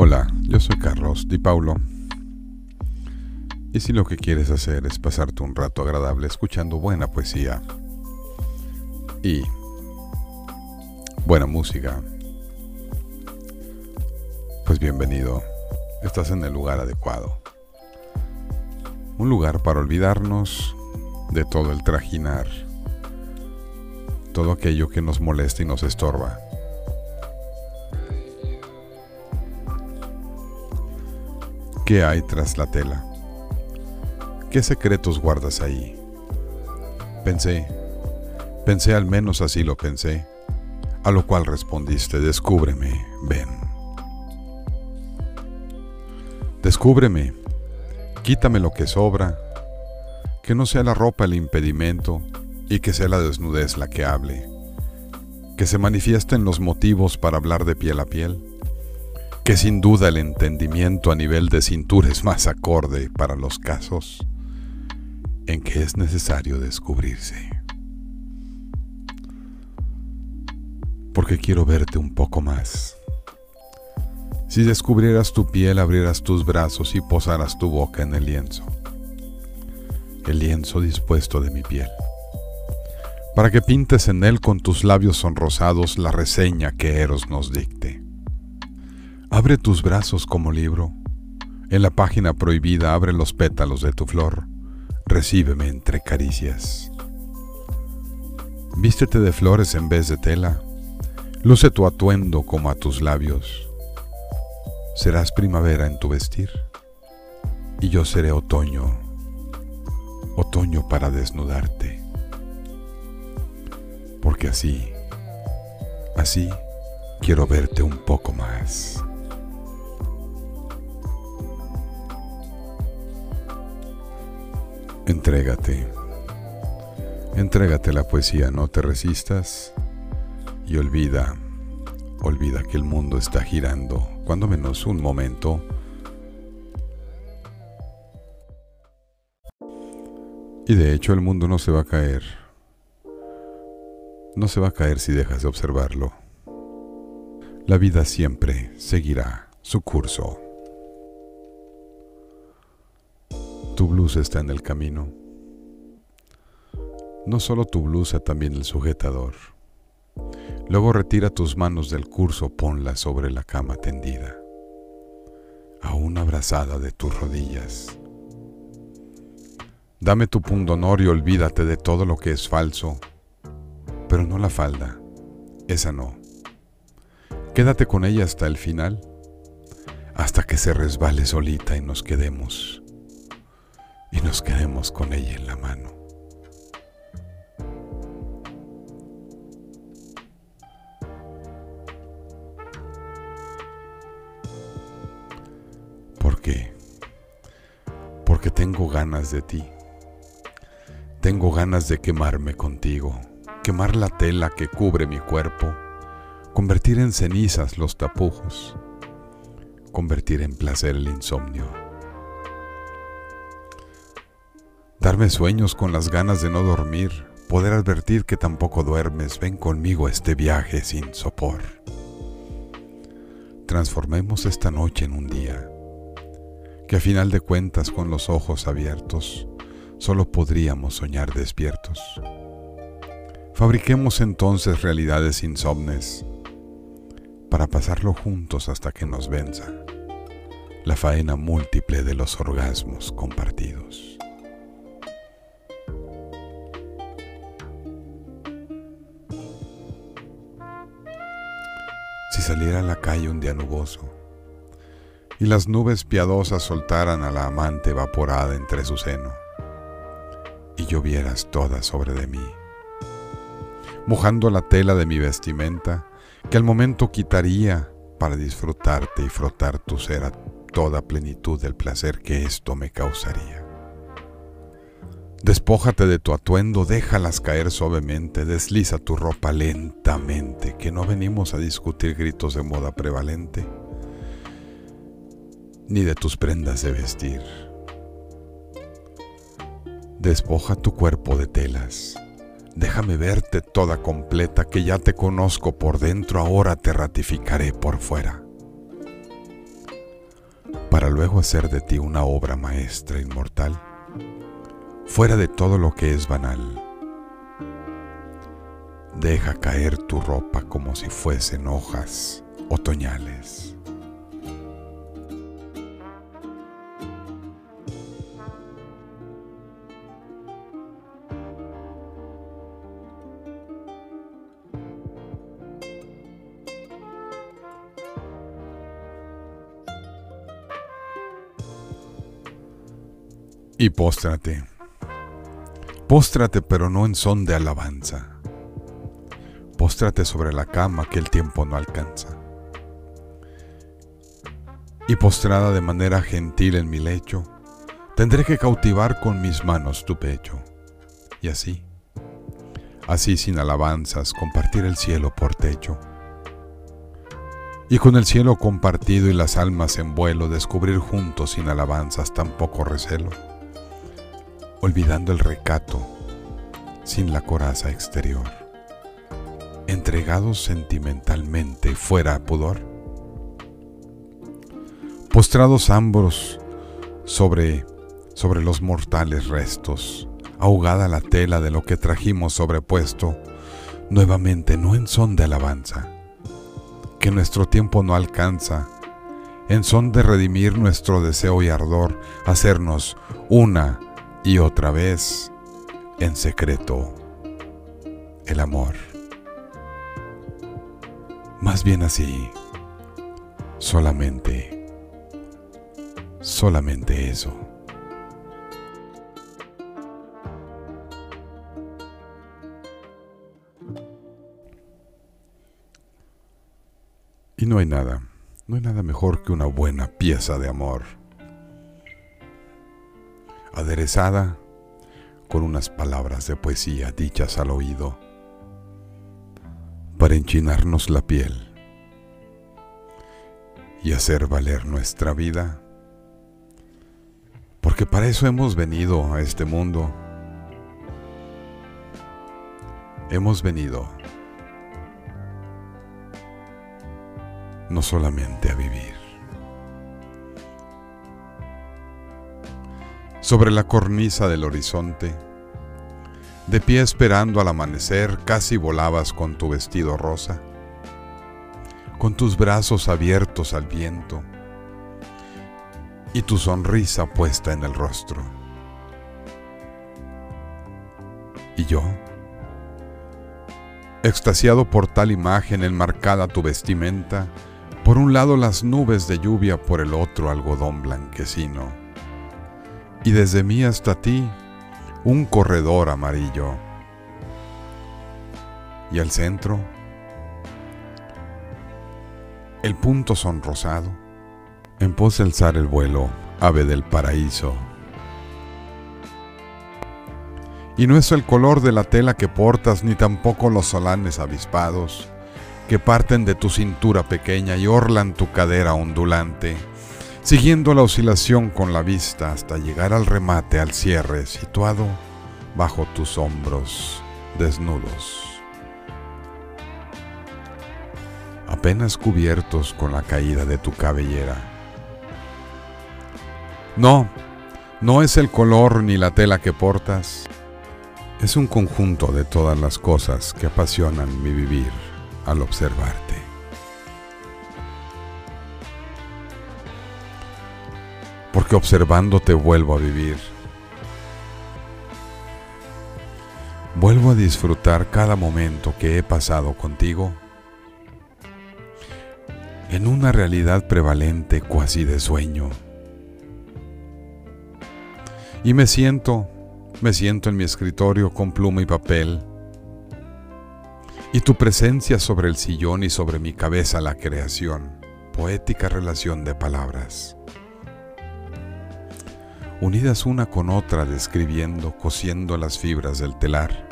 Hola, yo soy Carlos Di Paulo. Y si lo que quieres hacer es pasarte un rato agradable escuchando buena poesía y buena música, pues bienvenido. Estás en el lugar adecuado. Un lugar para olvidarnos de todo el trajinar, todo aquello que nos molesta y nos estorba. ¿Qué hay tras la tela? ¿Qué secretos guardas ahí? Pensé, pensé al menos así lo pensé, a lo cual respondiste, descúbreme, ven. Descúbreme, quítame lo que sobra, que no sea la ropa el impedimento y que sea la desnudez la que hable, que se manifiesten los motivos para hablar de piel a piel que sin duda el entendimiento a nivel de cintura es más acorde para los casos en que es necesario descubrirse. Porque quiero verte un poco más. Si descubrieras tu piel, abrieras tus brazos y posaras tu boca en el lienzo. El lienzo dispuesto de mi piel. Para que pintes en él con tus labios sonrosados la reseña que Eros nos dicte. Abre tus brazos como libro. En la página prohibida abre los pétalos de tu flor. Recíbeme entre caricias. Vístete de flores en vez de tela. Luce tu atuendo como a tus labios. Serás primavera en tu vestir. Y yo seré otoño. Otoño para desnudarte. Porque así, así quiero verte un poco más. Entrégate. Entrégate la poesía, no te resistas y olvida, olvida que el mundo está girando, cuando menos un momento. Y de hecho el mundo no se va a caer. No se va a caer si dejas de observarlo. La vida siempre seguirá su curso. Tu blusa está en el camino. No solo tu blusa, también el sujetador. Luego retira tus manos del curso, ponlas sobre la cama tendida, aún abrazada de tus rodillas. Dame tu pundonor y olvídate de todo lo que es falso, pero no la falda, esa no. Quédate con ella hasta el final, hasta que se resbale solita y nos quedemos y nos quedemos con ella en la mano. ¿Por qué? Porque tengo ganas de ti. Tengo ganas de quemarme contigo, quemar la tela que cubre mi cuerpo, convertir en cenizas los tapujos, convertir en placer el insomnio. Darme sueños con las ganas de no dormir, poder advertir que tampoco duermes, ven conmigo a este viaje sin sopor. Transformemos esta noche en un día, que a final de cuentas con los ojos abiertos solo podríamos soñar despiertos. Fabriquemos entonces realidades insomnes para pasarlo juntos hasta que nos venza la faena múltiple de los orgasmos compartidos. Si saliera a la calle un día nuboso y las nubes piadosas soltaran a la amante evaporada entre su seno y llovieras toda sobre de mí, mojando la tela de mi vestimenta que al momento quitaría para disfrutarte y frotar tu ser a toda plenitud del placer que esto me causaría. Despójate de tu atuendo, déjalas caer suavemente, desliza tu ropa lentamente, que no venimos a discutir gritos de moda prevalente, ni de tus prendas de vestir. Despoja tu cuerpo de telas, déjame verte toda completa, que ya te conozco por dentro, ahora te ratificaré por fuera. para luego hacer de ti una obra maestra inmortal, fuera de todo lo que es banal. Deja caer tu ropa como si fuesen hojas otoñales. y póstrate. Póstrate pero no en son de alabanza. Póstrate sobre la cama que el tiempo no alcanza. Y postrada de manera gentil en mi lecho, tendré que cautivar con mis manos tu pecho. Y así, así sin alabanzas, compartir el cielo por techo. Y con el cielo compartido y las almas en vuelo, descubrir juntos sin alabanzas tampoco recelo olvidando el recato, sin la coraza exterior, entregados sentimentalmente fuera pudor, postrados ambos sobre, sobre los mortales restos, ahogada la tela de lo que trajimos sobrepuesto, nuevamente no en son de alabanza, que nuestro tiempo no alcanza, en son de redimir nuestro deseo y ardor, hacernos una y otra vez en secreto el amor. Más bien así, solamente, solamente eso. Y no hay nada, no hay nada mejor que una buena pieza de amor aderezada con unas palabras de poesía dichas al oído para enchinarnos la piel y hacer valer nuestra vida, porque para eso hemos venido a este mundo. Hemos venido no solamente a vivir. Sobre la cornisa del horizonte. De pie esperando al amanecer, casi volabas con tu vestido rosa, con tus brazos abiertos al viento y tu sonrisa puesta en el rostro. Y yo, extasiado por tal imagen enmarcada tu vestimenta, por un lado las nubes de lluvia, por el otro algodón blanquecino y desde mí hasta ti un corredor amarillo. Y al centro, el punto sonrosado, en pos de alzar el vuelo, ave del paraíso. Y no es el color de la tela que portas, ni tampoco los solanes avispados, que parten de tu cintura pequeña y orlan tu cadera ondulante siguiendo la oscilación con la vista hasta llegar al remate, al cierre, situado bajo tus hombros desnudos, apenas cubiertos con la caída de tu cabellera. No, no es el color ni la tela que portas, es un conjunto de todas las cosas que apasionan mi vivir al observarte. Porque observándote vuelvo a vivir. Vuelvo a disfrutar cada momento que he pasado contigo en una realidad prevalente cuasi de sueño. Y me siento, me siento en mi escritorio con pluma y papel, y tu presencia sobre el sillón y sobre mi cabeza la creación, poética relación de palabras unidas una con otra, describiendo, cosiendo las fibras del telar.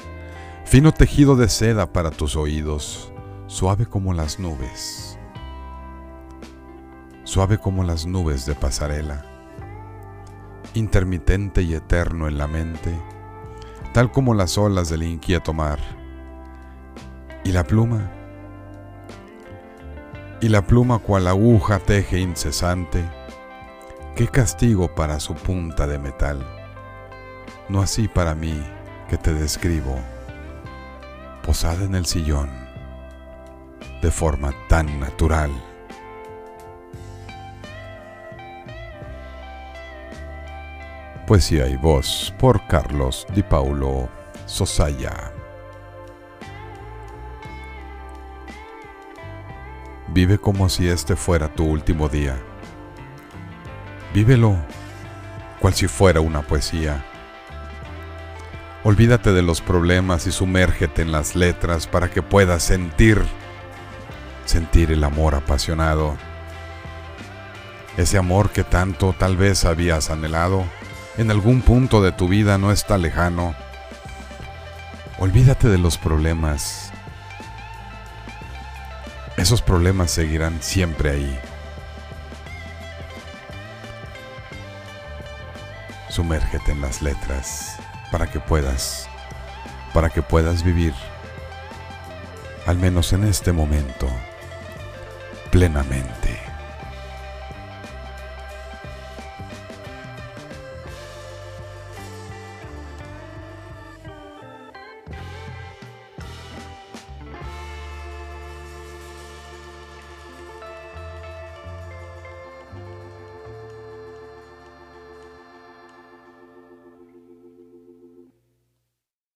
Fino tejido de seda para tus oídos, suave como las nubes. Suave como las nubes de pasarela. Intermitente y eterno en la mente, tal como las olas del inquieto mar. Y la pluma, y la pluma cual aguja teje incesante, Qué castigo para su punta de metal, no así para mí que te describo, posada en el sillón, de forma tan natural. Poesía y voz por Carlos Di Paulo Sosaya. Vive como si este fuera tu último día. Vívelo cual si fuera una poesía. Olvídate de los problemas y sumérgete en las letras para que puedas sentir, sentir el amor apasionado. Ese amor que tanto tal vez habías anhelado, en algún punto de tu vida no está lejano. Olvídate de los problemas. Esos problemas seguirán siempre ahí. Sumérgete en las letras para que puedas, para que puedas vivir, al menos en este momento, plenamente.